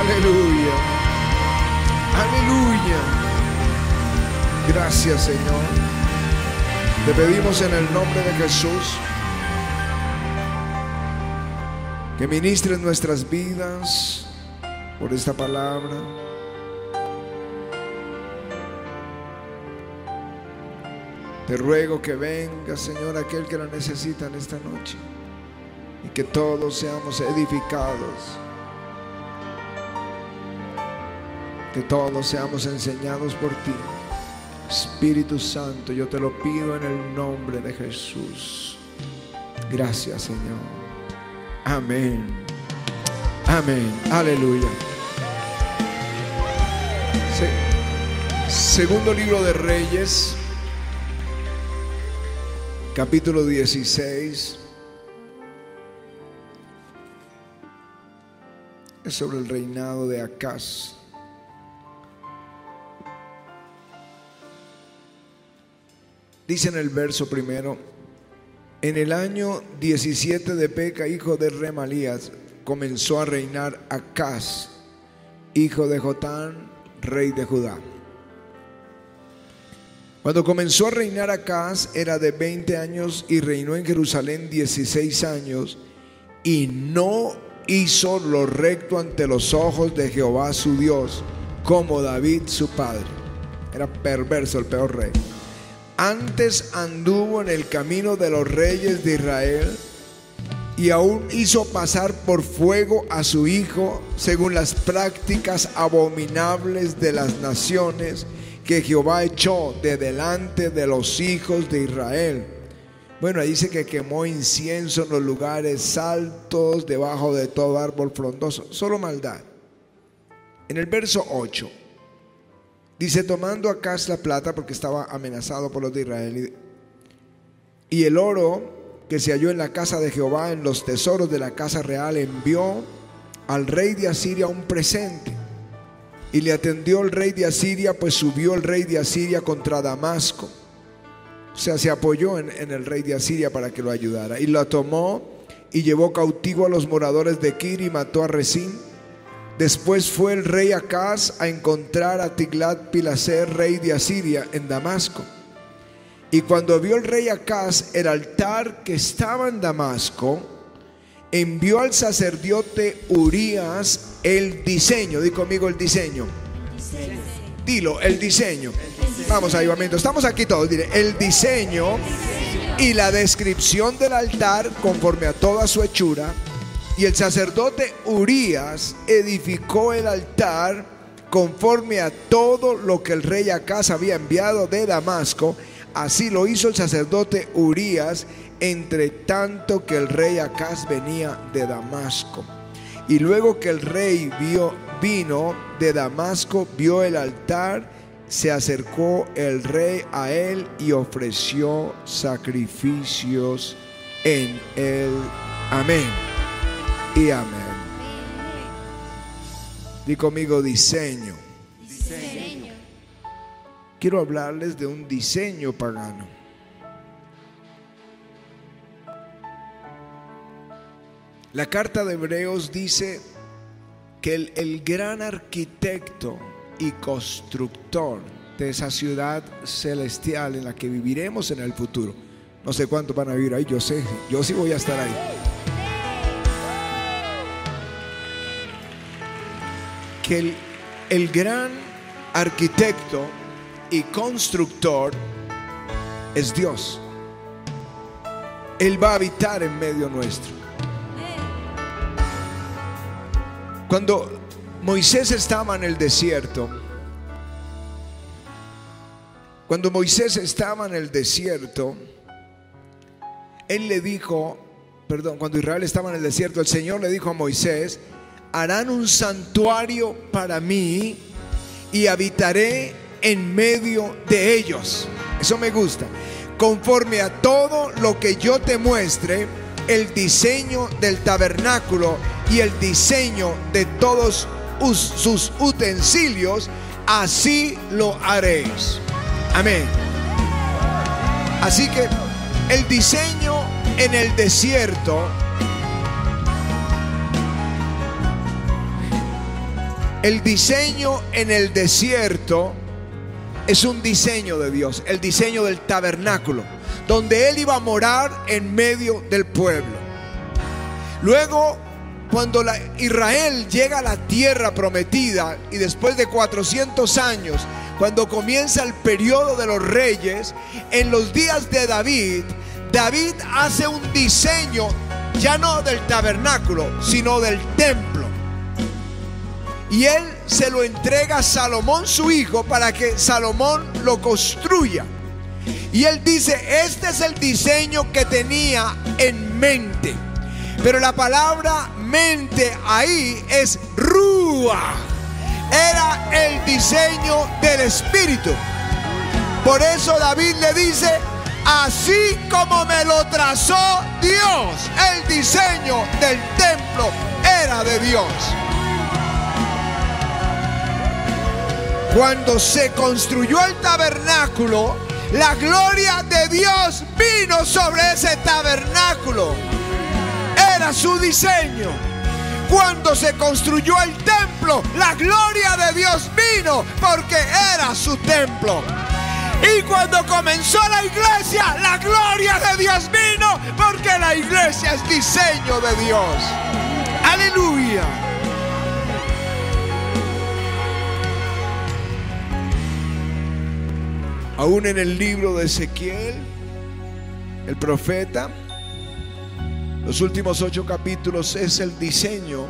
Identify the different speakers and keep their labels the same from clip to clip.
Speaker 1: Aleluya. Aleluya. Gracias Señor. Te pedimos en el nombre de Jesús que ministres nuestras vidas por esta palabra. Te ruego que venga, Señor, aquel que la necesita en esta noche y que todos seamos edificados. Que todos seamos enseñados por ti. Espíritu Santo, yo te lo pido en el nombre de Jesús. Gracias, Señor. Amén. Amén. Aleluya. segundo libro de Reyes, capítulo 16. Es sobre el reinado de Acaz. Dice en el verso primero, en el año 17 de Peca, hijo de Remalías, comenzó a reinar Acaz, hijo de Jotán, rey de Judá. Cuando comenzó a reinar Acaz era de 20 años y reinó en Jerusalén 16 años y no hizo lo recto ante los ojos de Jehová su Dios, como David su padre. Era perverso el peor rey. Antes anduvo en el camino de los reyes de Israel y aún hizo pasar por fuego a su hijo según las prácticas abominables de las naciones que Jehová echó de delante de los hijos de Israel. Bueno, dice que quemó incienso en los lugares altos, debajo de todo árbol frondoso, solo maldad. En el verso 8, Dice, tomando acá la plata, porque estaba amenazado por los de Israel, y el oro que se halló en la casa de Jehová, en los tesoros de la casa real, envió al rey de Asiria un presente. Y le atendió el rey de Asiria, pues subió el rey de Asiria contra Damasco. O sea, se apoyó en, en el rey de Asiria para que lo ayudara. Y lo tomó y llevó cautivo a los moradores de Kir y mató a Resín Después fue el rey Acaz a encontrar a Tiglat Pilaser, rey de Asiria, en Damasco. Y cuando vio el rey Acaz el altar que estaba en Damasco, envió al sacerdote Urías el diseño. Di conmigo el diseño. Dilo, el diseño. Vamos, ayudamiento. Estamos aquí todos. El diseño y la descripción del altar conforme a toda su hechura y el sacerdote Urías edificó el altar conforme a todo lo que el rey Acaz había enviado de Damasco. Así lo hizo el sacerdote Urías, entre tanto que el rey Acaz venía de Damasco. Y luego que el rey vio, vino de Damasco, vio el altar, se acercó el rey a él y ofreció sacrificios en él. Amén y amén. Di conmigo diseño. Quiero hablarles de un diseño pagano. La carta de Hebreos dice que el, el, gran arquitecto y constructor de esa ciudad celestial en la que viviremos en el futuro, no sé cuánto van a vivir ahí, yo sé, yo sí voy a estar ahí. Que el, gran arquitecto y constructor es Dios. Él va a habitar en medio nuestro. Cuando Moisés estaba en el desierto, cuando Moisés estaba en el desierto, él le dijo, perdón, cuando Israel estaba en el desierto, el Señor le dijo a Moisés, harán un santuario para mí y habitaré en medio de ellos. Eso me gusta. Conforme a todo lo que yo te muestre, el diseño del tabernáculo y el diseño de todos sus utensilios, así lo haréis. Amén. Así que el diseño en el desierto El diseño en el desierto es un diseño de Dios, el diseño del tabernáculo, donde Él iba a morar en medio del pueblo. Luego, cuando Israel llega a la tierra prometida y después de 400 años, cuando comienza el periodo de los reyes, en los días de David, David hace un diseño ya no del tabernáculo, sino del templo. Y él se lo entrega a Salomón su hijo para que Salomón lo construya. Y él dice, este es el diseño que tenía en mente. Pero la palabra mente ahí es rúa. Era el diseño del Espíritu. Por eso David le dice, así como me lo trazó Dios, el diseño del templo era de Dios. Cuando se construyó el tabernáculo, la gloria de Dios vino sobre ese tabernáculo. Era su diseño. Cuando se construyó el templo, la gloria de Dios vino porque era su templo. Y cuando comenzó la iglesia, la gloria de Dios vino porque la iglesia es diseño de Dios. Aleluya. Aún en el libro de Ezequiel, el profeta, los últimos ocho capítulos es el diseño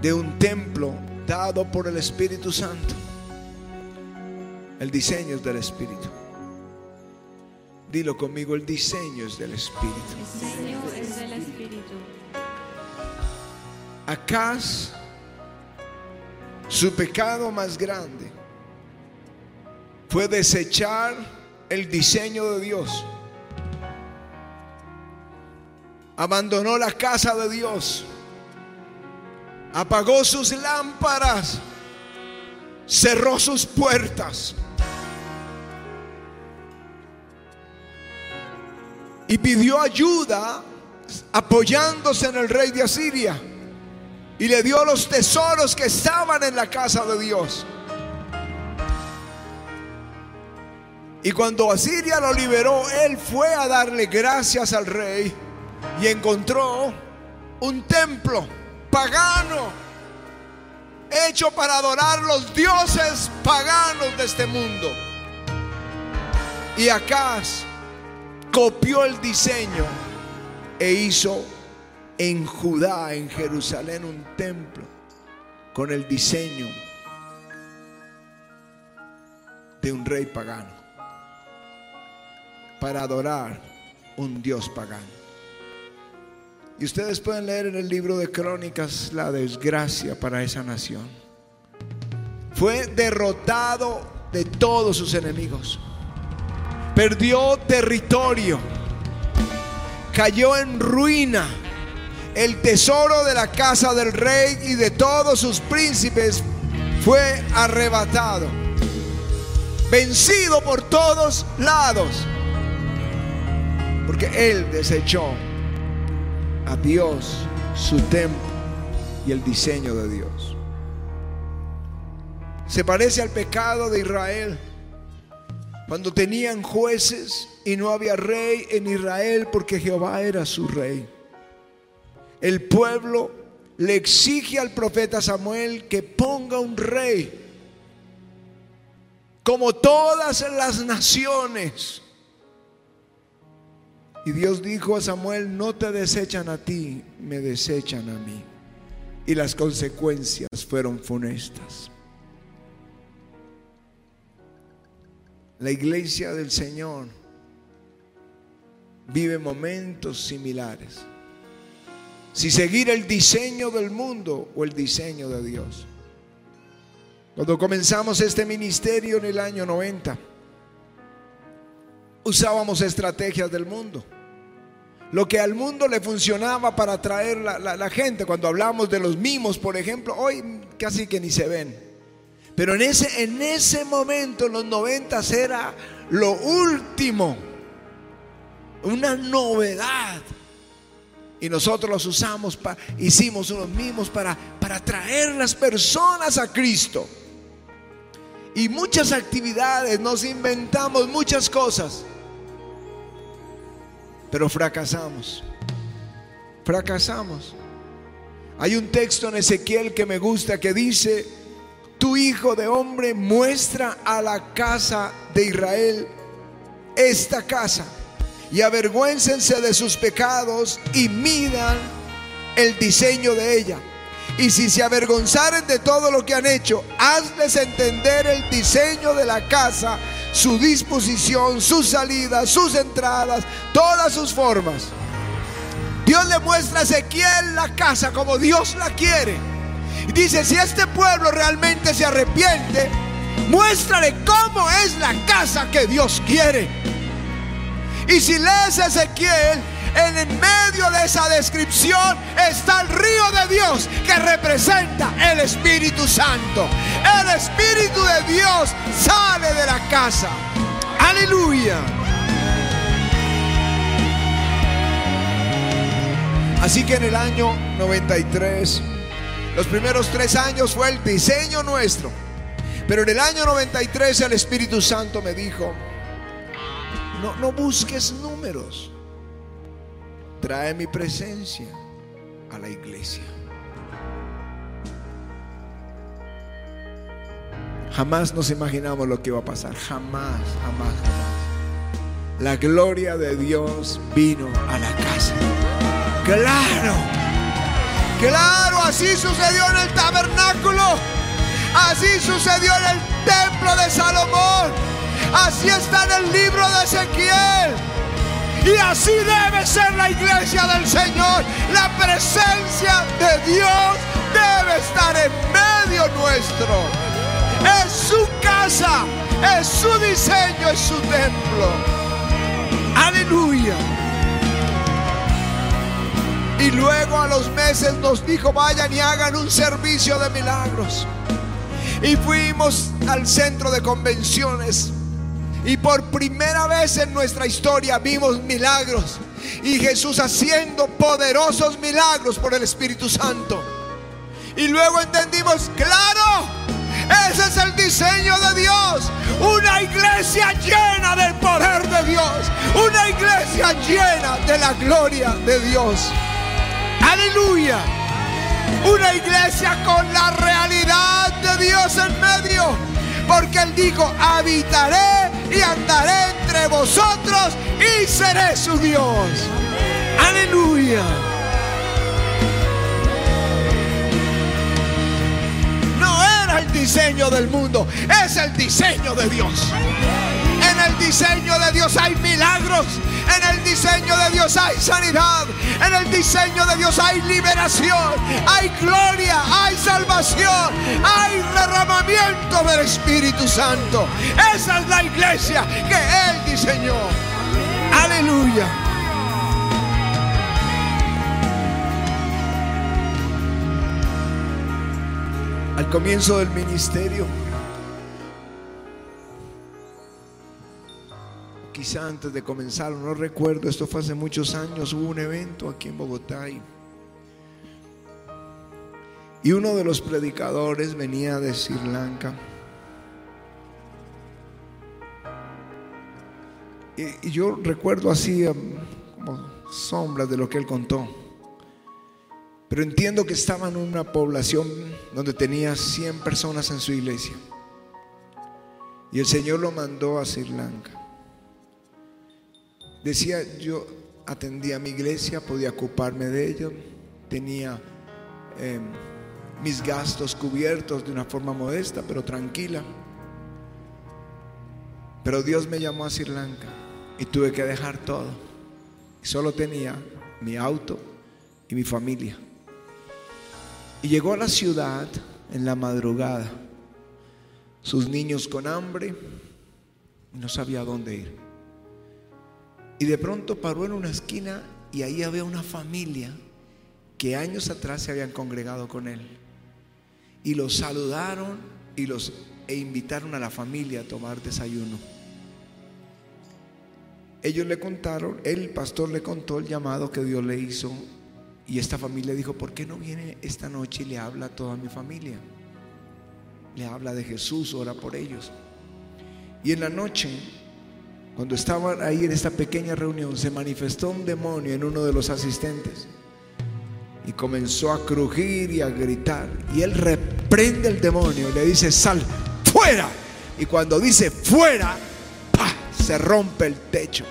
Speaker 1: de un templo dado por el Espíritu Santo. El diseño es del Espíritu. Dilo conmigo, el diseño es del Espíritu. El diseño es del Espíritu. Acá su pecado más grande fue desechar el diseño de Dios. Abandonó la casa de Dios. Apagó sus lámparas. Cerró sus puertas. y pidió ayuda apoyándose en el rey de Asiria y le dio los tesoros que estaban en la casa de Dios. Y cuando Asiria lo liberó, él fue a darle gracias al rey y encontró un templo pagano hecho para adorar los dioses paganos de este mundo. Y acá copió el diseño e hizo en Judá, en Jerusalén, un templo con el diseño de un rey pagano para adorar un Dios pagano. Y ustedes pueden leer en el libro de Crónicas la desgracia para esa nación. Fue derrotado de todos sus enemigos perdió territorio, cayó en ruina. El tesoro de la casa del rey y de todos sus príncipes fue arrebatado, vencido por todos lados, él desechó a Dios, su templo y el diseño de Dios. Se parece al pecado de Israel cuando tenían jueces y no había rey en Israel porque Jehová era su rey. El pueblo le exige al profeta Samuel que ponga un rey, como todas las naciones. Y Dios dijo a Samuel, no te desechan a ti, me desechan a mí. Y las consecuencias fueron funestas. La iglesia del Señor vive momentos similares. Si seguir el diseño del mundo o el diseño de Dios. Cuando comenzamos este ministerio en el año 90, usábamos estrategias del mundo. Lo que al mundo le funcionaba para atraer la, la gente, cuando hablamos de los mimos, por ejemplo, hoy casi que ni se ven. Pero en ese, en ese momento, en los noventas, era lo último. Una novedad. Y nosotros los usamos, para, hicimos unos mismos para, para traer las personas a Cristo. Y muchas actividades, nos inventamos muchas cosas. Pero fracasamos. Fracasamos. Hay un texto en Ezequiel que me gusta que dice, tu hijo de hombre muestra a la casa de Israel esta casa y avergüéncense de sus pecados y midan el diseño de ella. Y si se avergonzaren de todo lo que han hecho, hazles entender el diseño de la casa, su disposición, sus salidas, sus entradas, todas sus formas. Dios le muestra a Ezequiel la casa como Dios la quiere. Y dice, si este pueblo realmente se arrepiente, muéstrale cómo es la casa que Dios quiere. Y si lees Ezequiel, en medio de esa descripción está el río de Dios que representa el Espíritu Santo. El Espíritu de Dios sale de la casa. Aleluya. Así que en el año 93, los primeros tres años fue el diseño nuestro. Pero en el año 93 el Espíritu Santo me dijo, no, no busques números, trae mi presencia a la iglesia. Jamás nos imaginamos lo que iba a pasar, jamás, jamás, jamás. La gloria de Dios vino a la casa. Claro, claro, así sucedió en el tabernáculo. Así sucedió en el templo de Salomón. Así está en el libro de Ezequiel. Y así debe ser la iglesia del Señor. La presencia de Dios debe estar en medio nuestro. Es su casa, es su diseño, es su templo. Aleluya. Y luego a los meses nos dijo, vayan y hagan un servicio de milagros. Y fuimos al centro de convenciones. Y por primera vez en nuestra historia vimos milagros. Y Jesús haciendo poderosos milagros por el Espíritu Santo. Y luego entendimos, claro, ese es el diseño de Dios. Una iglesia llena del poder de Dios. Una iglesia llena de la gloria de Dios. Aleluya. Una iglesia con la realidad de Dios en medio. Porque Él dijo, habitaré y andaré entre vosotros y seré su Dios. Aleluya. No era el diseño del mundo, es el diseño de Dios. En el diseño de Dios hay milagros. En el diseño de Dios hay sanidad. En el diseño de Dios hay liberación. Hay gloria. Hay salvación. Hay derramamiento del Espíritu Santo. Esa es la iglesia que Él diseñó. Aleluya. Al comienzo del ministerio, antes de comenzar, no recuerdo, esto fue hace muchos años, hubo un evento aquí en Bogotá y, uno de los predicadores venía de Sri Lanka. Y, y yo recuerdo así um, como sombras de lo que él contó. Pero entiendo que estaba en una población donde tenía 100 personas en su iglesia. Y el Señor lo mandó a Sri Lanka. Decía, yo atendía a mi iglesia, podía ocuparme de ello, tenía eh, mis gastos cubiertos de una forma modesta, pero tranquila. Pero Dios me llamó a Sri Lanka y tuve que dejar todo. Solo tenía mi auto y mi familia. Y llegó a la ciudad en la madrugada, sus niños con hambre, y no sabía dónde ir. Y de pronto paró en una esquina y ahí había una familia que años atrás se habían congregado con él. Y los saludaron y los e invitaron a la familia a tomar desayuno. Ellos le contaron, el pastor le contó el llamado que Dios le hizo Y esta familia dijo, ¿por qué no viene esta noche y le habla a toda mi familia? Le habla de Jesús, ora por ellos. Y en la noche, cuando estaban ahí en esta pequeña reunión, se manifestó un demonio en uno de los asistentes. Y comenzó a crujir y a gritar. Y él reprende el demonio y le dice, sal, fuera. Y cuando dice fuera, se rompe el techo.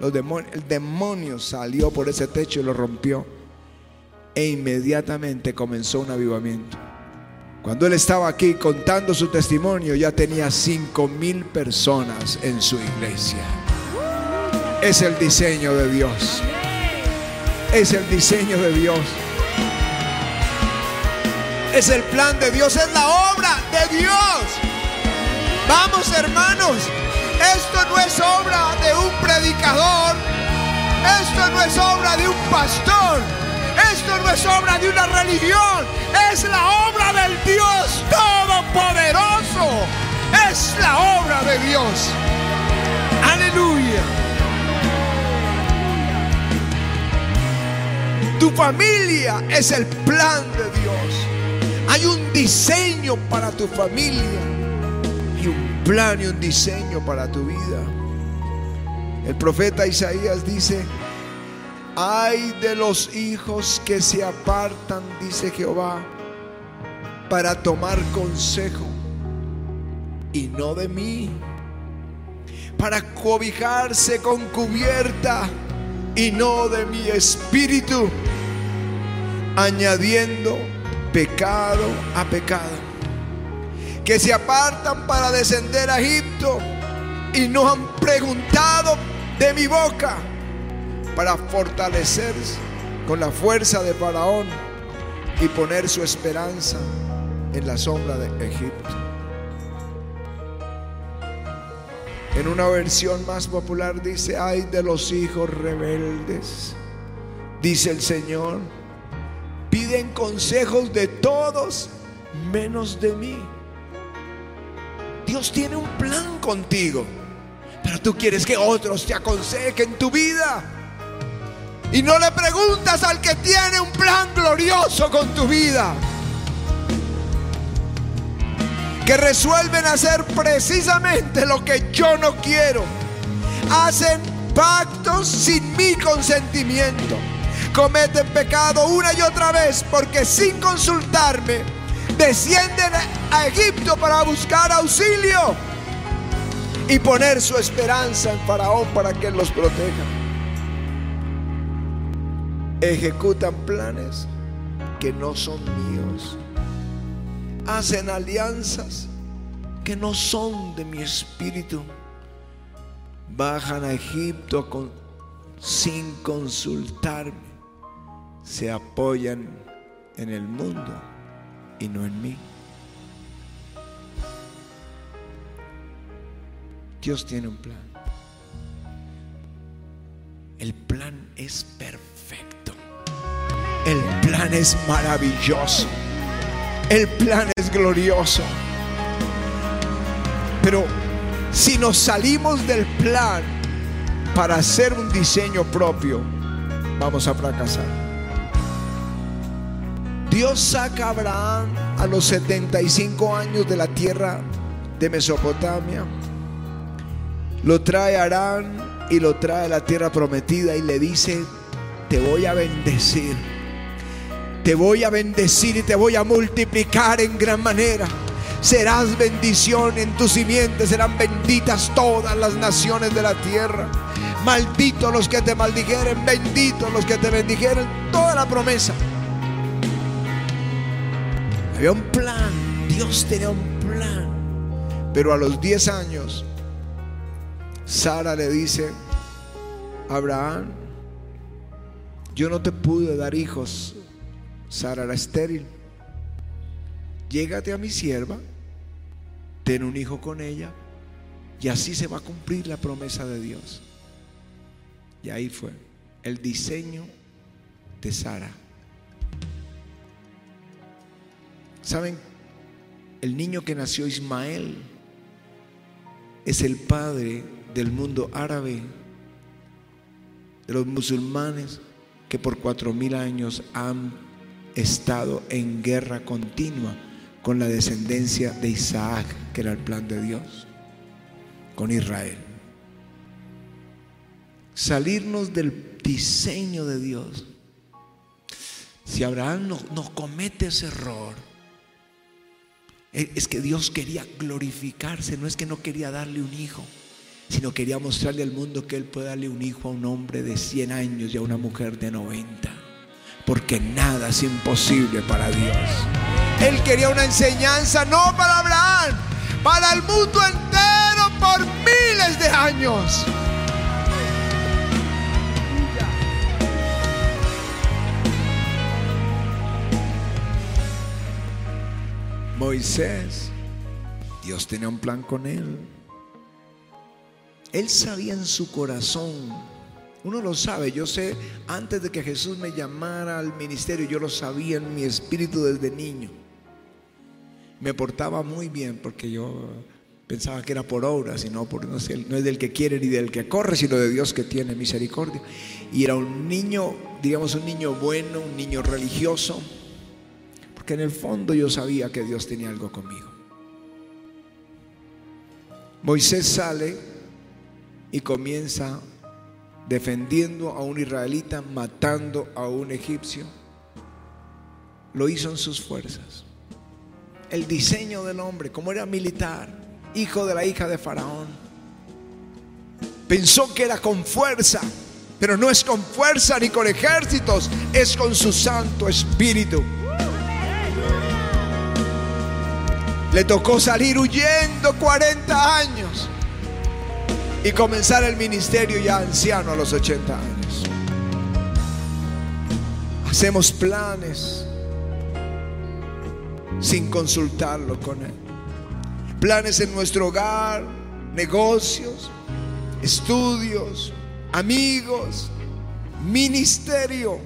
Speaker 1: Los el demonio salió por ese techo y lo rompió. E inmediatamente comenzó un avivamiento. Cuando él estaba aquí contando su testimonio, ya tenía cinco mil personas en su iglesia. Es el diseño de Dios. Es el diseño de Dios. Es el plan de Dios, es la obra de Dios. Vamos hermanos, esto no es obra de un predicador, esto no es obra de un pastor, es obra de una religión, es la obra del Dios Todopoderoso, es la obra de Dios. Aleluya. Tu familia es el plan de Dios. Hay un diseño para tu familia y un plan y un diseño para tu vida. El profeta Isaías dice, ay de los hijos que se apartan, dice Jehová, para tomar consejo y no de mí, para cobijarse con cubierta y no de mi espíritu, añadiendo pecado a pecado. Que se apartan para descender a Egipto y no han preguntado de mi boca para fortalecerse con la fuerza de Faraón y poner su esperanza en la sombra de Egipto. En una versión más popular dice, ay de los hijos rebeldes, dice el Señor, piden consejos de todos menos de mí. Dios tiene un plan contigo, pero tú quieres que otros te aconsejen tu vida. Y no le preguntas al que tiene un plan glorioso con tu vida. Que resuelven hacer precisamente lo que yo no quiero. Hacen pactos sin mi consentimiento. Cometen pecado una y otra vez porque sin consultarme descienden a Egipto para buscar auxilio y poner su esperanza en Faraón para que los proteja. Ejecutan planes que no son míos. Hacen alianzas que no son de mi espíritu. Bajan a Egipto sin consultarme. Se apoyan en el mundo y no en mí. Dios tiene un plan. El plan es perfecto. El plan es maravilloso. El plan es glorioso. Pero si nos salimos del plan para hacer un diseño propio, vamos a fracasar. Dios saca a Abraham a los 75 años de la tierra de Mesopotamia. Lo trae a Arán y lo trae a la tierra prometida y le dice, te voy a bendecir. Te voy a bendecir y te voy a multiplicar en gran manera. Serás bendición en tus simientes, serán benditas todas las naciones de la tierra. Malditos los que te maldijeren, benditos los que te bendijeren. Toda la promesa. Había un plan, Dios tenía un plan. Pero a los 10 años, Sara le dice, Abraham, yo no te pude dar hijos. Sara era estéril. Llégate a mi sierva, ten un hijo con ella, y así se va a cumplir la promesa de Dios. Y ahí fue el diseño de Sara. ¿Saben? El niño que nació Ismael es el padre del mundo árabe, de los musulmanes, que por cuatro mil años han estado en guerra continua con la descendencia de Isaac, que era el plan de Dios, con Israel. Salirnos del diseño de Dios. Si Abraham no, no comete ese error, es que Dios quería glorificarse, no es que no quería darle un hijo, sino quería mostrarle al mundo que Él puede darle un hijo a un hombre de 100 años y a una mujer de 90. Porque nada es imposible para Dios. Él quería una enseñanza no para Abraham, para el mundo entero por miles de años. Moisés, Dios tenía un plan con él. Él sabía en su corazón, uno lo sabe, yo sé, antes de que Jesús me llamara al ministerio, yo lo sabía en mi espíritu desde niño. Me portaba muy bien porque yo pensaba que era por obras y no, por, no, es del que quiere ni del que corre, sino de Dios que tiene misericordia. Y era un niño, digamos, un niño bueno, un niño religioso, porque en el fondo yo sabía que Dios tenía algo conmigo. Moisés sale y comienza defendiendo a un israelita, matando a un egipcio. Lo hizo en sus fuerzas. El diseño del hombre, como era militar, hijo de la hija de Faraón, pensó que era con fuerza, pero no es con fuerza ni con ejércitos, es con su Santo Espíritu. Le tocó salir huyendo 40 años y comenzar el ministerio ya anciano a los 80 años. Hacemos planes sin consultarlo con Él. Planes en nuestro hogar, negocios, estudios, amigos, ministerio.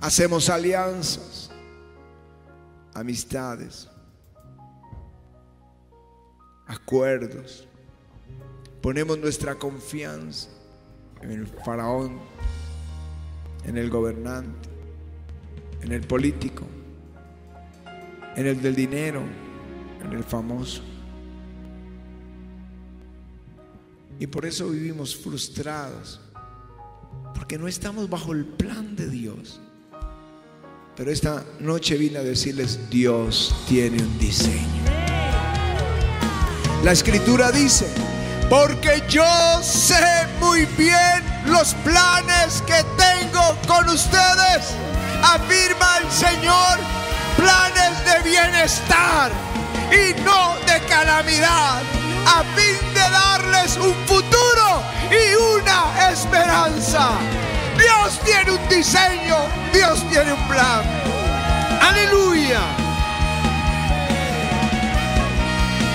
Speaker 1: Hacemos alianzas, amistades, acuerdos. Ponemos nuestra confianza en el faraón, en el gobernante, en el político, en el del dinero, en el famoso. Y por eso vivimos frustrados, porque no estamos bajo el plan de Dios. Pero esta noche vine a decirles, Dios tiene un diseño. La escritura dice, porque yo sé muy bien los planes que tengo con ustedes, afirma el Señor, planes de bienestar y no de calamidad, a fin de darles un futuro y una esperanza. Dios tiene un diseño, Dios tiene un plan. Aleluya.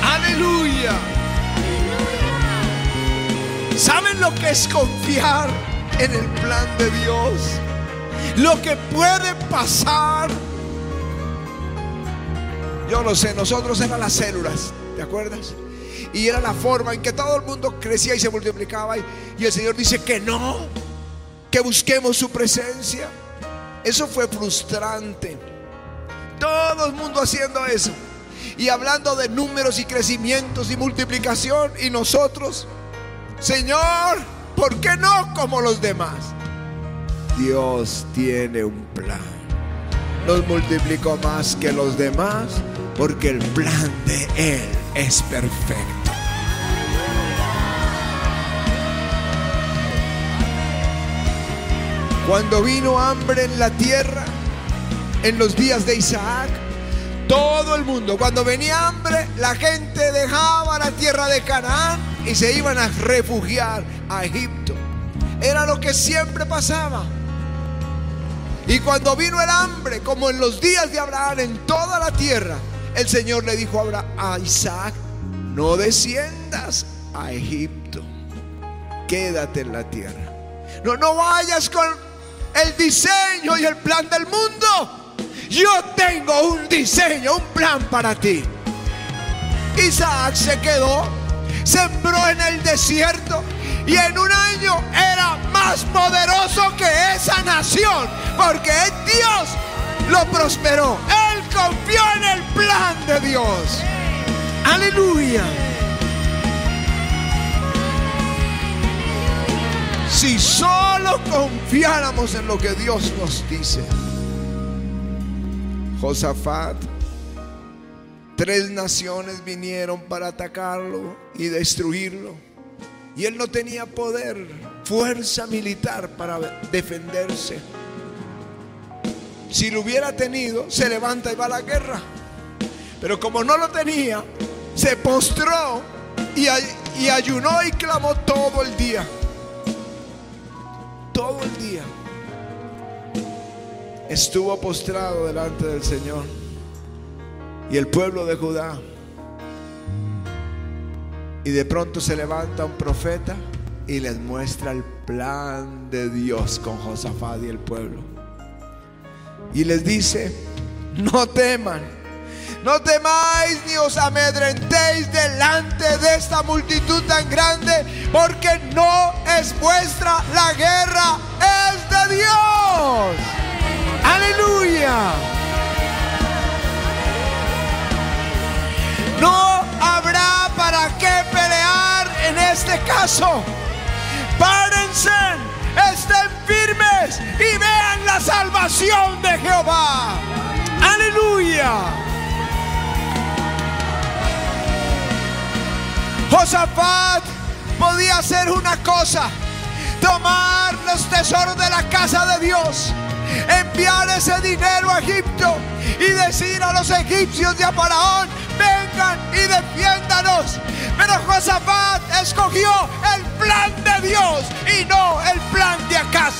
Speaker 1: Aleluya. Lo que es confiar en el plan de Dios? Lo que puede pasar. Yo lo sé, nosotros eran las células, ¿te acuerdas? Y era la forma en que todo el mundo crecía y se multiplicaba. Y, y el Señor dice que no, que busquemos su presencia. Eso fue frustrante. Todo el mundo haciendo eso. Y hablando de números y crecimientos y multiplicación. Y nosotros Señor, ¿por qué no como los demás? Dios tiene un plan. Nos multiplicó más que los demás porque el plan de Él es perfecto. Cuando vino hambre en la tierra, en los días de Isaac, todo el mundo, cuando venía hambre, la gente dejaba la tierra de Canaán y se iban a refugiar a Egipto. Era lo que siempre pasaba. Y cuando vino el hambre, como en los días de Abraham, en toda la tierra, el Señor le dijo a, a Isaac, no desciendas a Egipto, quédate en la tierra. No, no vayas con el diseño y el plan del mundo. Yo tengo un diseño, un plan para ti. Isaac se quedó sembró en el desierto Y en un año era más poderoso que esa nación. Porque Dios lo prosperó. Él confió en el plan de Dios. Aleluya. Si solo confiáramos en lo que Dios nos dice. Josafat, tres naciones vinieron para atacarlo y destruirlo. Y él no tenía poder, fuerza militar para defenderse. Si lo hubiera tenido, se levanta y va a la guerra. Pero como no lo tenía, se postró y, ayunó y clamó todo el día. Todo el día. Estuvo postrado delante del Señor. Y el pueblo de Judá. Y de pronto se levanta un profeta y les muestra el plan de Dios con Josafat y el pueblo. Y les dice, no teman no temáis ni os amedrentéis delante de esta multitud tan grande, porque no es vuestra la guerra, es de Dios. Aleluya. No habrá para qué pelear en este caso. Párense, estén firmes y vean la salvación de Jehová. Aleluya. Josafat podía hacer una cosa, tomar los tesoros de la casa de Dios, enviar ese dinero a Egipto y decir a los egipcios de a Faraón, y defiéndanos. Pero Josafat escogió el plan de Dios y no el plan de Acaz.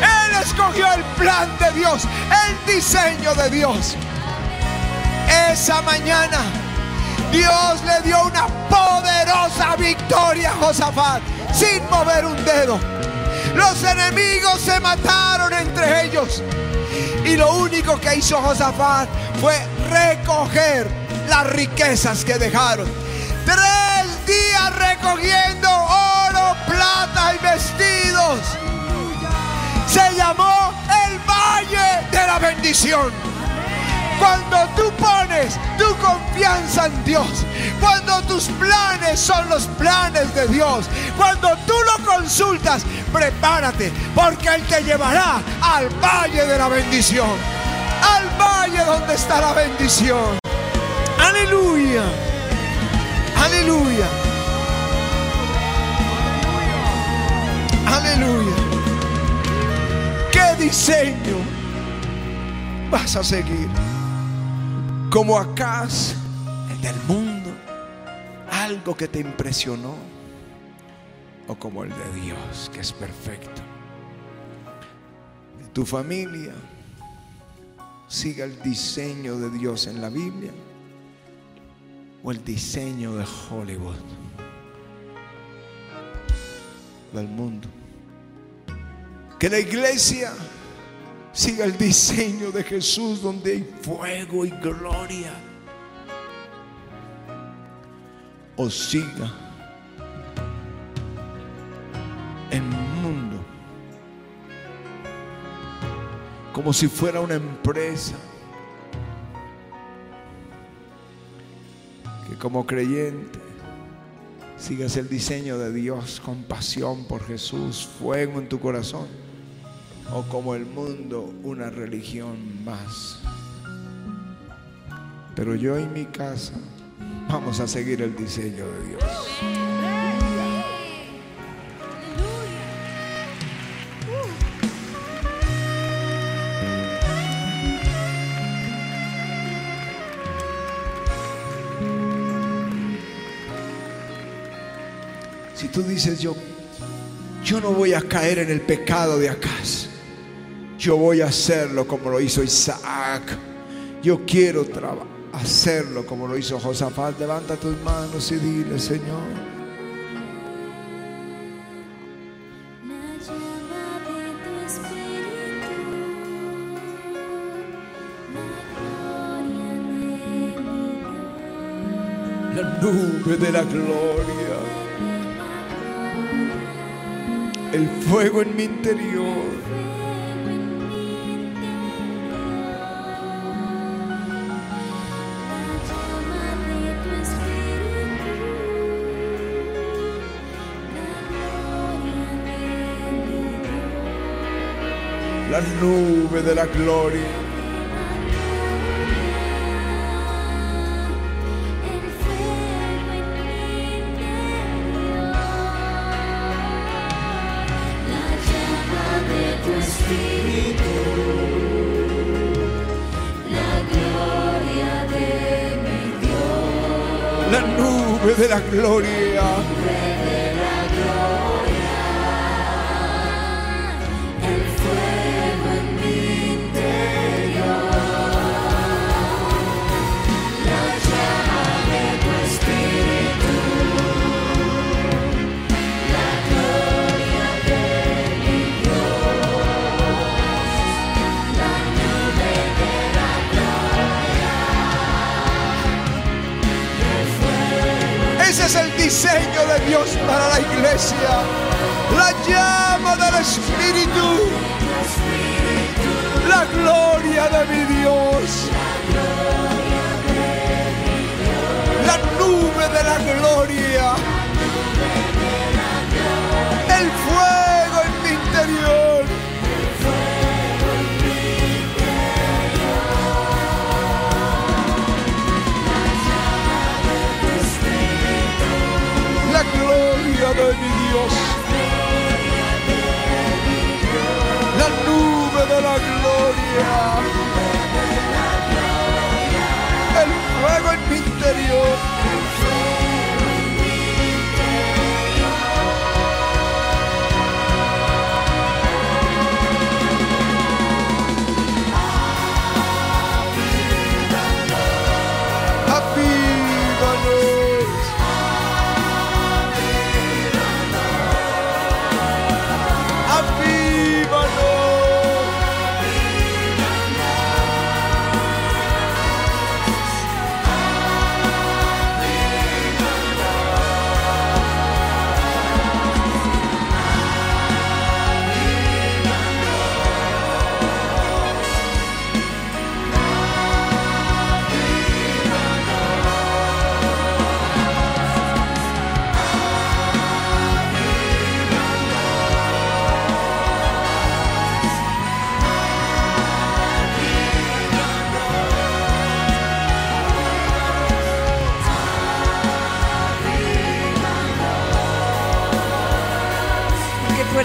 Speaker 1: Él escogió el plan de Dios, el diseño de Dios. Esa mañana Dios le dio una poderosa victoria a Josafat sin mover un dedo. Los enemigos se mataron entre ellos. Y lo único que hizo Josafat fue recoger las riquezas que dejaron. Tres días recogiendo oro, plata y vestidos. Se llamó el Valle de la Bendición. Cuando tú pones tu confianza en Dios, cuando tus planes son los planes de Dios, cuando tú lo consultas, prepárate, porque Él te llevará al valle de la bendición, al valle donde está la bendición. Aleluya, aleluya, aleluya. ¿Qué diseño vas a seguir? como acá el del mundo, algo que te impresionó, o como el de Dios, que es perfecto. Tu familia siga el diseño de Dios en la Biblia o el diseño de Hollywood, del mundo. Que la iglesia Siga el diseño de Jesús donde hay fuego y gloria. O siga el mundo como si fuera una empresa que como creyente sigas el diseño de Dios con pasión por Jesús, fuego en tu corazón o como el mundo una religión más. Pero yo y mi casa vamos a seguir el diseño de Dios. Tú dices yo, yo no voy a caer en el pecado de acaso yo voy a hacerlo como lo hizo Isaac. Yo quiero hacerlo como lo hizo Josafat. Levanta tus manos y dile, Señor. La nube de la gloria. El fuego en mi interior. La nube de la gloria. Gloria. De mi Dios.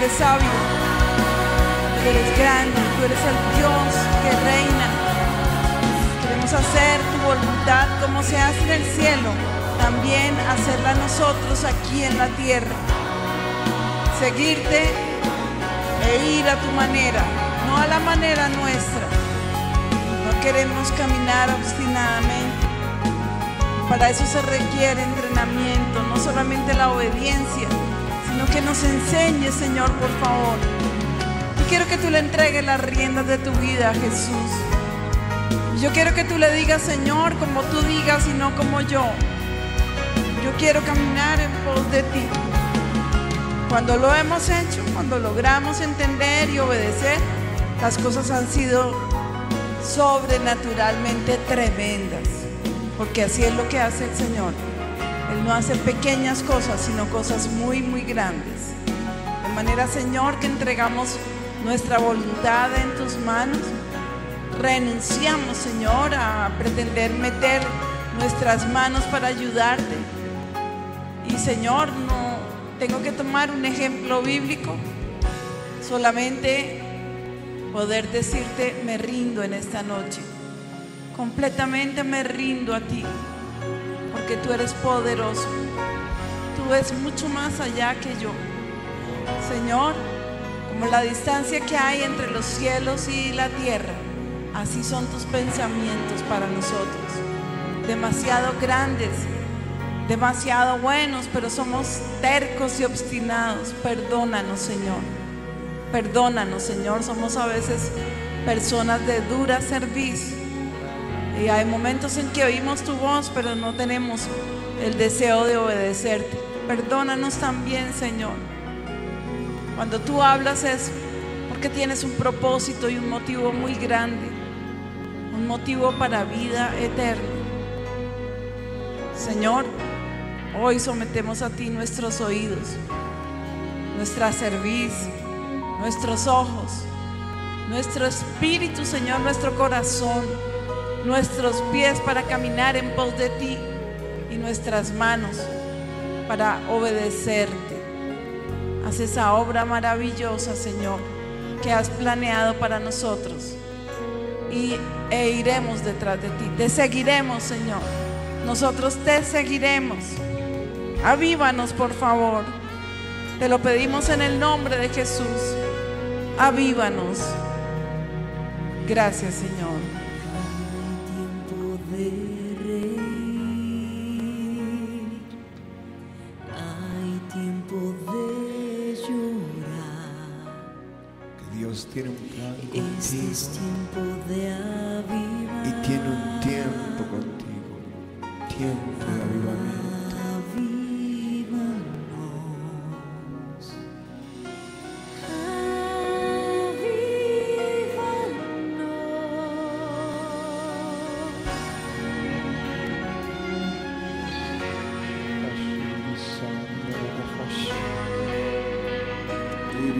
Speaker 2: Eres sabio, tú eres grande, tú eres el Dios que reina. Queremos hacer tu voluntad como se hace en el cielo, también hacerla nosotros aquí en la tierra. Seguirte e ir a tu manera, no a la manera nuestra. No queremos caminar obstinadamente. Para eso se requiere entrenamiento, no solamente la obediencia, sino que nos enseñes, Señor, por favor. Y quiero que tú le entregues las riendas de tu vida a Jesús. Yo quiero que tú le digas, Señor, como tú digas y no como yo. Yo quiero caminar en pos de ti. Cuando lo hemos hecho, cuando logramos entender y obedecer, las cosas han sido sobrenaturalmente tremendas. Porque así es lo que hace el Señor. No hace pequeñas cosas, sino cosas muy, muy grandes. De manera, Señor, que entregamos nuestra voluntad en tus manos. Renunciamos, Señor, a pretender meter nuestras manos para ayudarte. Y, Señor, no tengo que tomar un ejemplo bíblico. Solamente poder decirte, me rindo en esta noche. Completamente me rindo a ti porque tú eres poderoso. Tú ves mucho más allá que yo. Señor, como la distancia que hay entre los cielos y la tierra, así son tus pensamientos para nosotros. Demasiado grandes, demasiado buenos, pero somos tercos y obstinados. Perdónanos, Señor. Perdónanos, Señor. Somos a veces personas de dura servicio. Y hay momentos en que oímos tu voz, pero no tenemos el deseo de obedecerte. Perdónanos también, Señor. Cuando tú hablas es porque tienes un propósito y un motivo muy grande, un motivo para vida eterna. Señor, hoy sometemos a ti nuestros oídos, nuestra cerviz, nuestros ojos, nuestro espíritu, Señor, nuestro corazón, nuestros pies para caminar en pos de ti y nuestras manos para obedecerte. Haz esa obra maravillosa, Señor, que has planeado para nosotros. Y, e iremos detrás de ti. Te seguiremos, Señor. Nosotros te seguiremos. Avívanos, por favor. Te lo pedimos en el nombre de Jesús. Avívanos. Gracias, Señor.
Speaker 3: Hay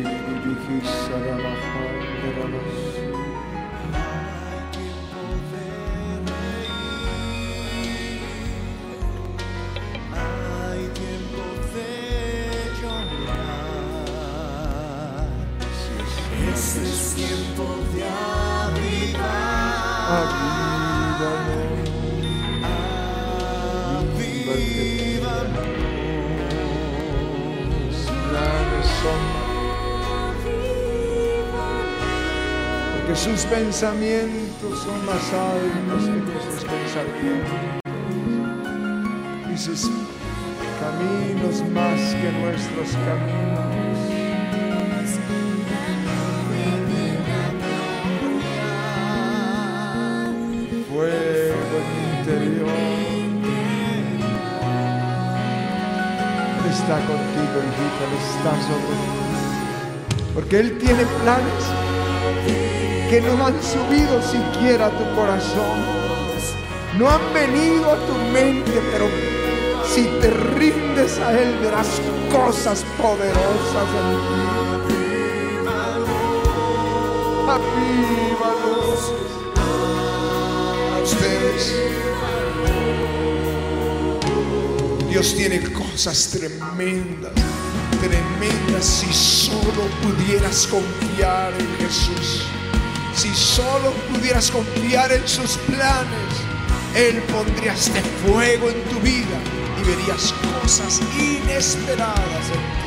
Speaker 1: sus pensamientos son más altos que nuestros pensamientos y sus caminos más que nuestros caminos. Fuego interior. Está contigo, hijita, está sobre ti. Porque Él tiene planes que no han subido siquiera a tu corazón. No han venido a tu mente, pero si te rindes a Él verás cosas poderosas en ti. Avívalos a ustedes. Dios tiene cosas tremendas, tremendas si solo pudieras confiar en Jesús. Si solo pudieras confiar en sus planes, Él pondría este fuego en tu vida y verías cosas inesperadas en ti.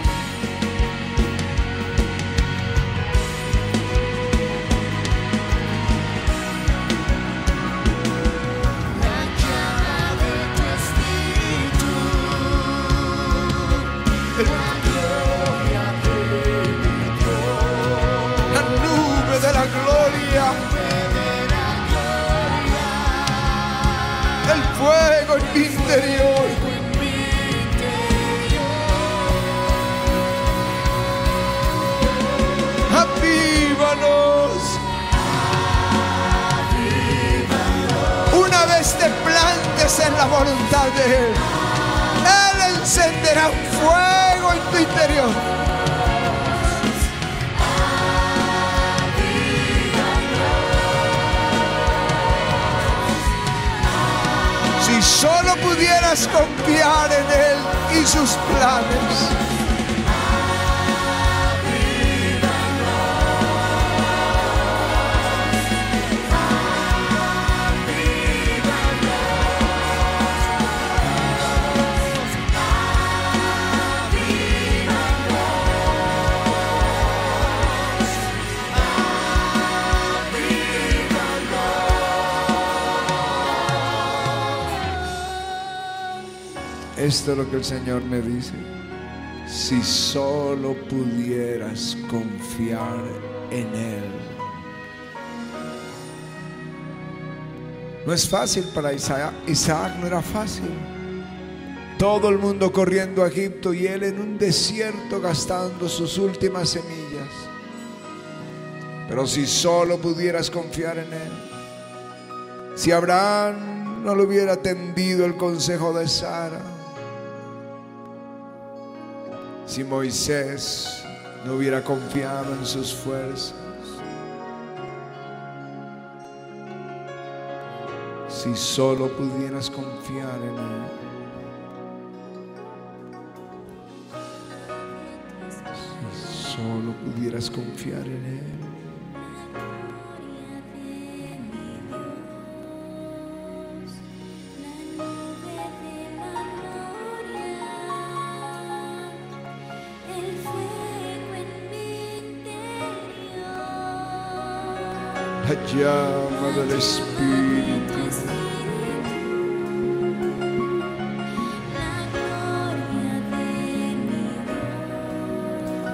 Speaker 1: Esto es lo que el Señor me dice. Si solo pudieras confiar en Él. No es fácil para Isaac. Isaac no era fácil. Todo el mundo corriendo a Egipto y él en un desierto gastando sus últimas semillas. Pero si solo pudieras confiar en él. Si Abraham no le hubiera atendido el consejo de Sara. Si Moisés no hubiera confiado en sus fuerzas. Si solo pudieras confiar en Él. Si solo pudieras confiar en Él. Llama del Espíritu.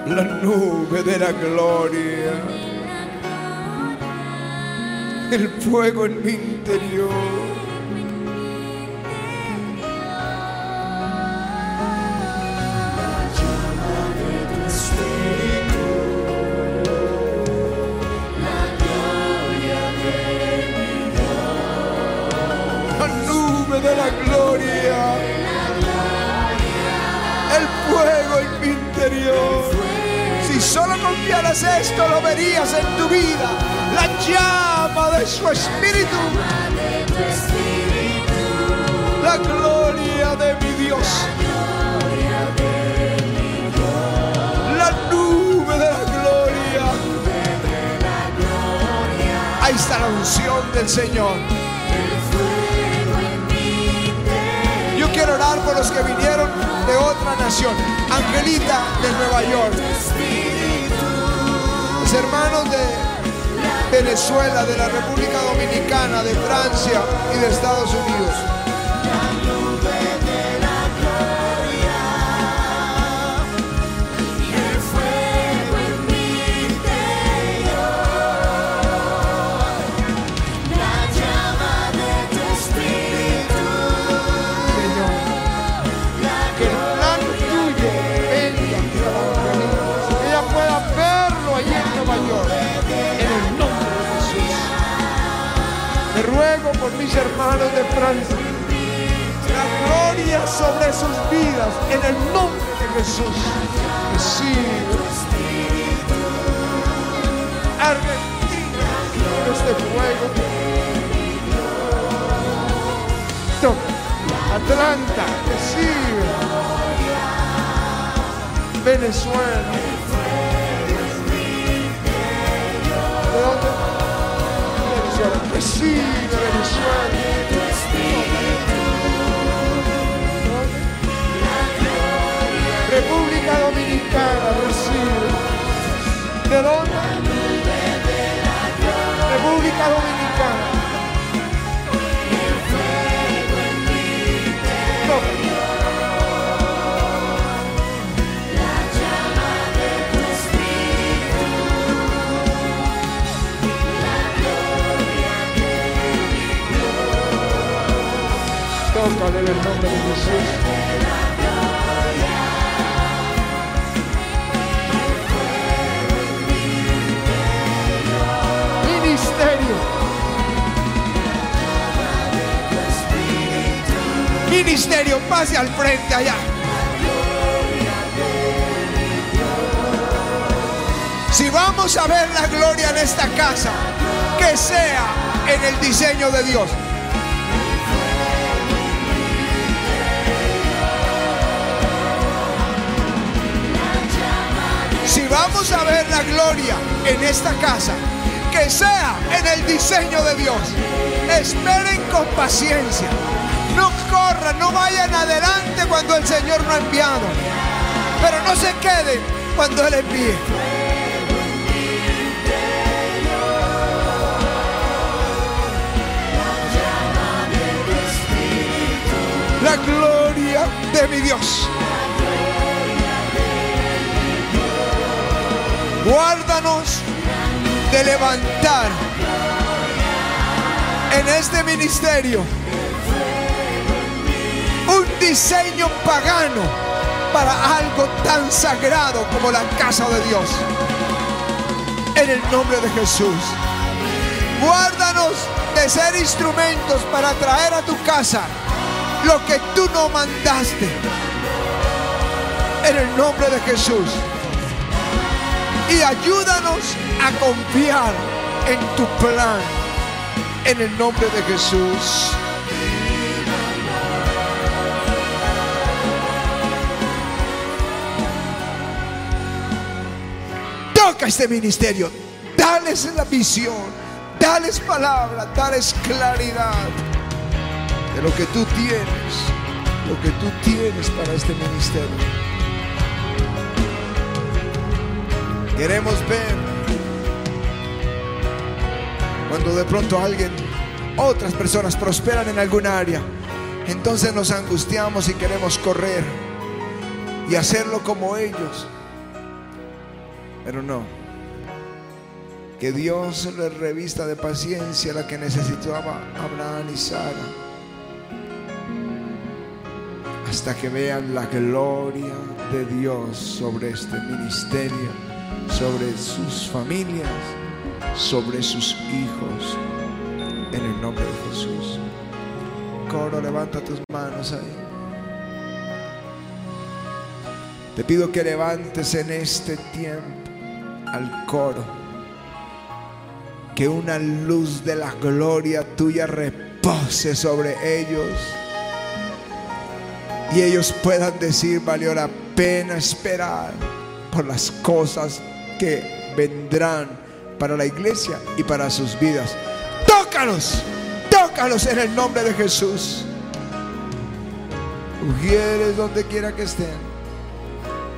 Speaker 1: La nube de la gloria. El fuego en mi interior. Esto, lo verías en tu vida. La llama de su espíritu. La gloria de mi Dios. La nube de la gloria. Ahí está la unción del Señor. Yo quiero orar por los que vinieron de otra nación. Angelita de Nueva York. Los hermanos de Venezuela, de la República Dominicana, de Francia y de Estados Unidos. Por mis hermanos de Francia, la gloria sobre sus vidas, en el nombre de Jesús. Recibe. Argentina, este fuego. Atlanta, recibe. Venezuela. Recibe Venezuela. República Dominicana, recibe. ¿De dónde? Nombre de. Ministerio, pase al frente allá. Si vamos a ver la gloria en esta casa, que sea en el diseño de Dios. Vamos a ver la gloria en esta casa, que sea en el diseño de Dios. Esperen con paciencia. No corran, no vayan adelante cuando el Señor no ha enviado. Pero no se queden cuando Él envíe. La gloria de mi Dios. Guárdanos de levantar en este ministerio un diseño pagano para algo tan sagrado como la casa de Dios. En el nombre de Jesús. Guárdanos de ser instrumentos para traer a tu casa lo que tú no mandaste. En el nombre de Jesús. Y ayúdanos a confiar en tu plan. En el nombre de Jesús. Toca este ministerio. Dales la visión. Dales palabra. Dales claridad de lo que tú tienes. Lo que tú tienes para este ministerio. Queremos ver cuando de pronto alguien, otras personas prosperan en algún área. Entonces nos angustiamos y queremos correr y hacerlo como ellos. Pero no. Que Dios les revista de paciencia la que necesitaba Abraham y Sara. Hasta que vean la gloria de Dios sobre este ministerio, sobre sus familias, sobre sus hijos. En el nombre de Jesús. Coro, levanta tus manos ahí. Te pido que levantes en este tiempo al coro. Que una luz de la gloria tuya repose sobre ellos. Y ellos puedan decir, valió la pena esperar por las cosas que vendrán para la iglesia y para sus vidas. Tócalos, tócalos en el nombre de Jesús. Ujieres donde quiera que estén.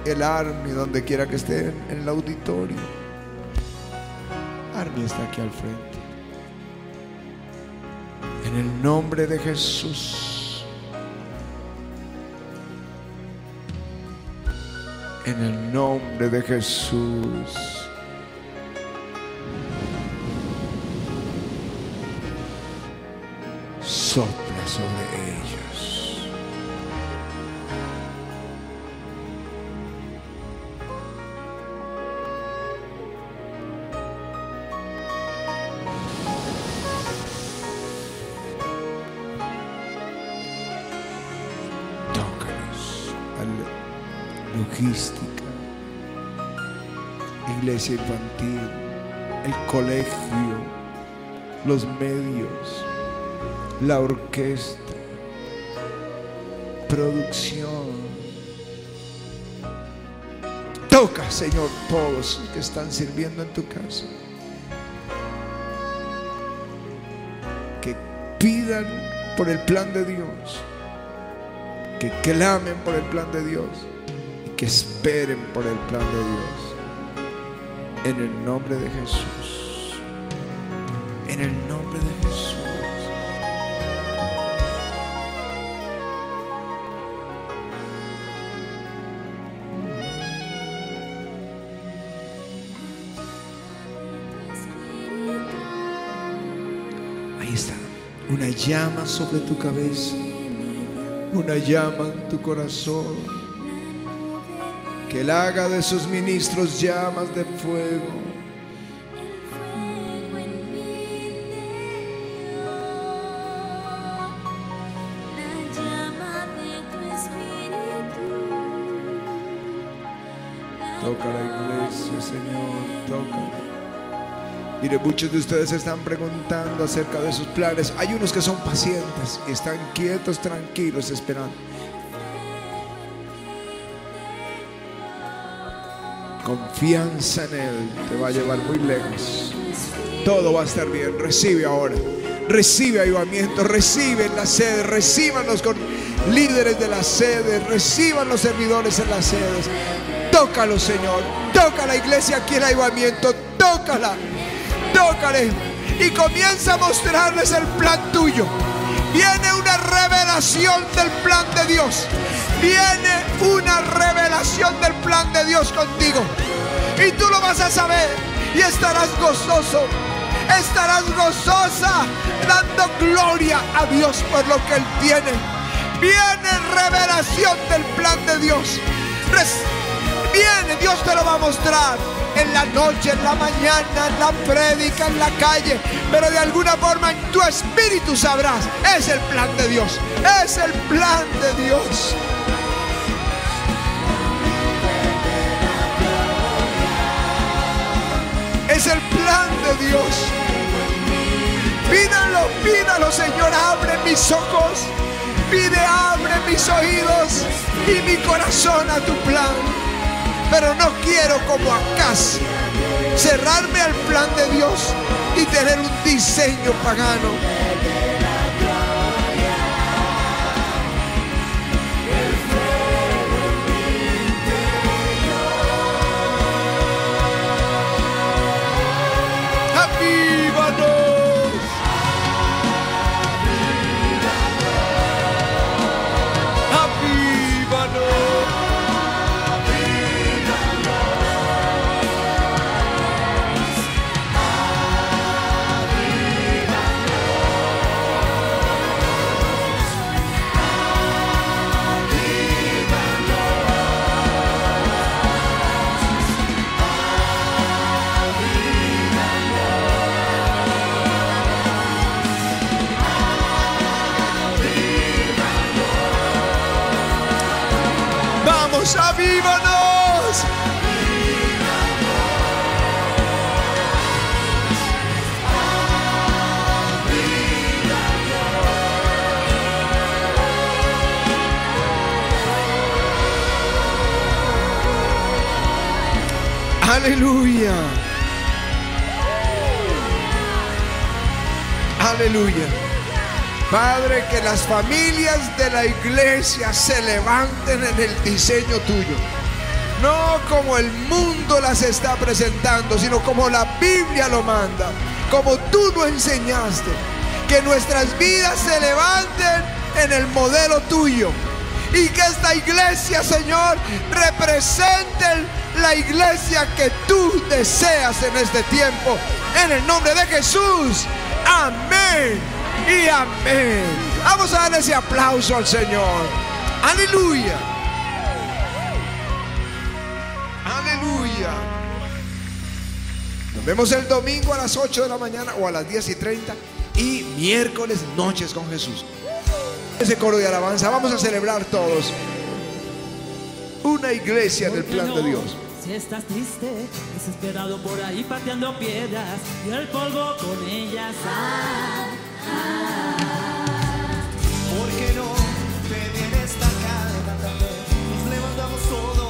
Speaker 1: El Army donde quiera que estén, en el auditorio. Army está aquí al frente. En el nombre de Jesús. En el nombre de Jesús. Sopla sobre ellos. Tócalos a la logística, infantil, el colegio, los medios, la orquesta, producción. Toca, Señor, todos que están sirviendo en tu casa. Que pidan por el plan de Dios. Que clamen por el plan de Dios. Y que esperen por el plan de Dios. En el nombre de Jesús. En el nombre de Jesús. Ahí está. Una llama sobre tu cabeza. Una llama en tu corazón. Que Él haga de sus ministros llamas de fuego. Toca la iglesia, Señor. Toca. Mire, muchos de ustedes están preguntando acerca de sus planes. Hay unos que son pacientes y están quietos, tranquilos, esperando. Confianza en Él te va a llevar muy lejos. Todo va a estar bien. Recibe ahora. Recibe avivamiento. Recibe la sede. Recíbanos con líderes de la sede. Reciban los servidores en las sedes. Tócalo, Señor. Toca la iglesia aquí en avivamiento. Tócala. Tócale. Y comienza a mostrarles el plan tuyo. Viene una revelación del plan de Dios. Viene una revelación del plan de Dios contigo. Y tú lo vas a saber. Y estarás gozoso. Estarás gozosa dando gloria a Dios por lo que Él tiene. Viene revelación del plan de Dios. Dios te lo va a mostrar en la noche, en la mañana, en la prédica, en la calle. Pero de alguna forma en tu espíritu sabrás, es el plan de Dios. Es el plan de Dios. Es el plan de Dios. Pídalo, pídalo, Señor, abre mis ojos. Pide, abre mis oídos y mi corazón a tu plan. Pero no quiero como Acaz cerrarme al plan de Dios y tener un diseño pagano. ¡Vamos, avívanos! Aleluya. Aleluya. Padre, que las familias de la iglesia se levanten en el diseño tuyo. No como el mundo las está presentando, sino como la Biblia lo manda, como tú lo enseñaste. Que nuestras vidas se levanten en el modelo tuyo. Y que esta iglesia, Señor, represente la iglesia que tú deseas en este tiempo. En el nombre de Jesús. Amén y amén. Vamos a darle ese aplauso al Señor. Aleluya. Aleluya. Nos vemos el domingo a las 8 de la mañana o a las 10 y 30 y miércoles noches con Jesús. Ese coro de alabanza, vamos a celebrar todos. Una iglesia del plan de Dios.
Speaker 4: Si estás triste, desesperado por ahí pateando piedras y el polvo con ellas.
Speaker 5: ¿Por qué no te vienes acá? Levántate, nos levantamos todos.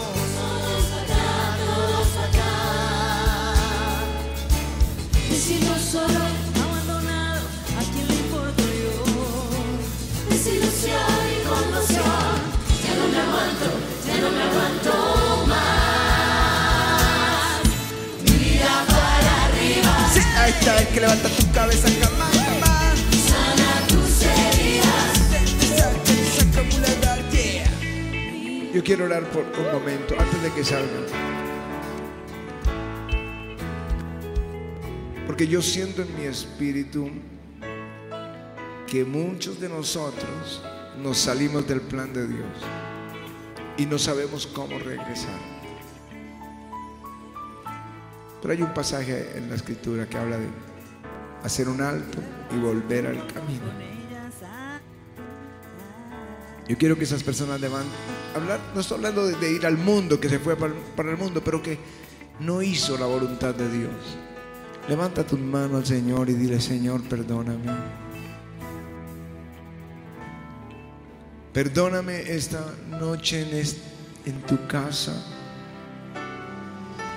Speaker 6: Decimos solo,
Speaker 4: Abandonado, ¿a quién le importo yo?
Speaker 6: desilusión y conmoción. Ya no me aguanto, ya no me aguanto más. Mira para arriba,
Speaker 1: ahí está, es que levanta tu cabeza, Yo quiero orar por un momento antes de que salgan. Porque yo siento en mi espíritu que muchos de nosotros nos salimos del plan de Dios y no sabemos cómo regresar. Pero hay un pasaje en la escritura que habla de hacer un alto y volver al camino. Yo quiero que esas personas levanten. Hablar, no estoy hablando de, ir al mundo, que se fue para, el mundo, pero que no hizo la voluntad de Dios. Levanta tus manos al Señor y dile, Señor, perdóname. Perdóname esta noche en tu casa.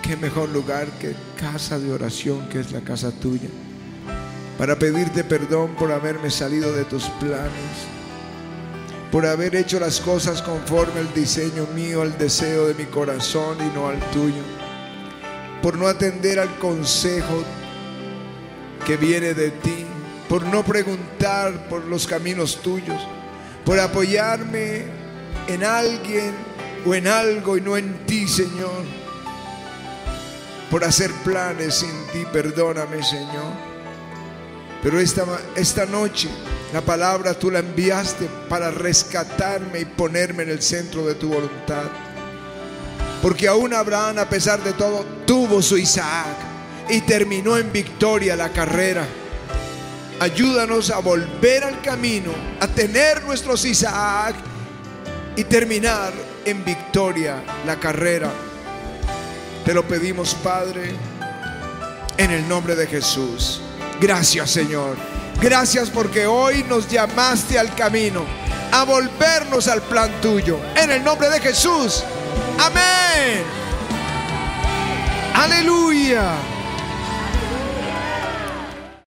Speaker 1: Qué mejor lugar que casa de oración, que es la casa tuya. Para pedirte perdón por haberme salido de tus planes por haber hecho las cosas conforme al diseño mío, al deseo de mi corazón y no al tuyo, por no atender al consejo que viene de ti, por no preguntar por los caminos tuyos, por apoyarme en alguien o en algo y no en ti, Señor, por hacer planes sin ti, perdóname, Señor. Pero esta, esta noche la palabra tú la enviaste para rescatarme y ponerme en el centro de tu voluntad. Porque aún Abraham, a pesar de todo, tuvo su Isaac y terminó en victoria la carrera. Ayúdanos a volver al camino, a tener nuestros Isaac y terminar en victoria la carrera. Te lo pedimos, Padre, en el nombre de Jesús. Gracias, Señor. Gracias porque hoy nos llamaste al camino, a volvernos al plan tuyo. En el nombre de Jesús. Amén. Aleluya.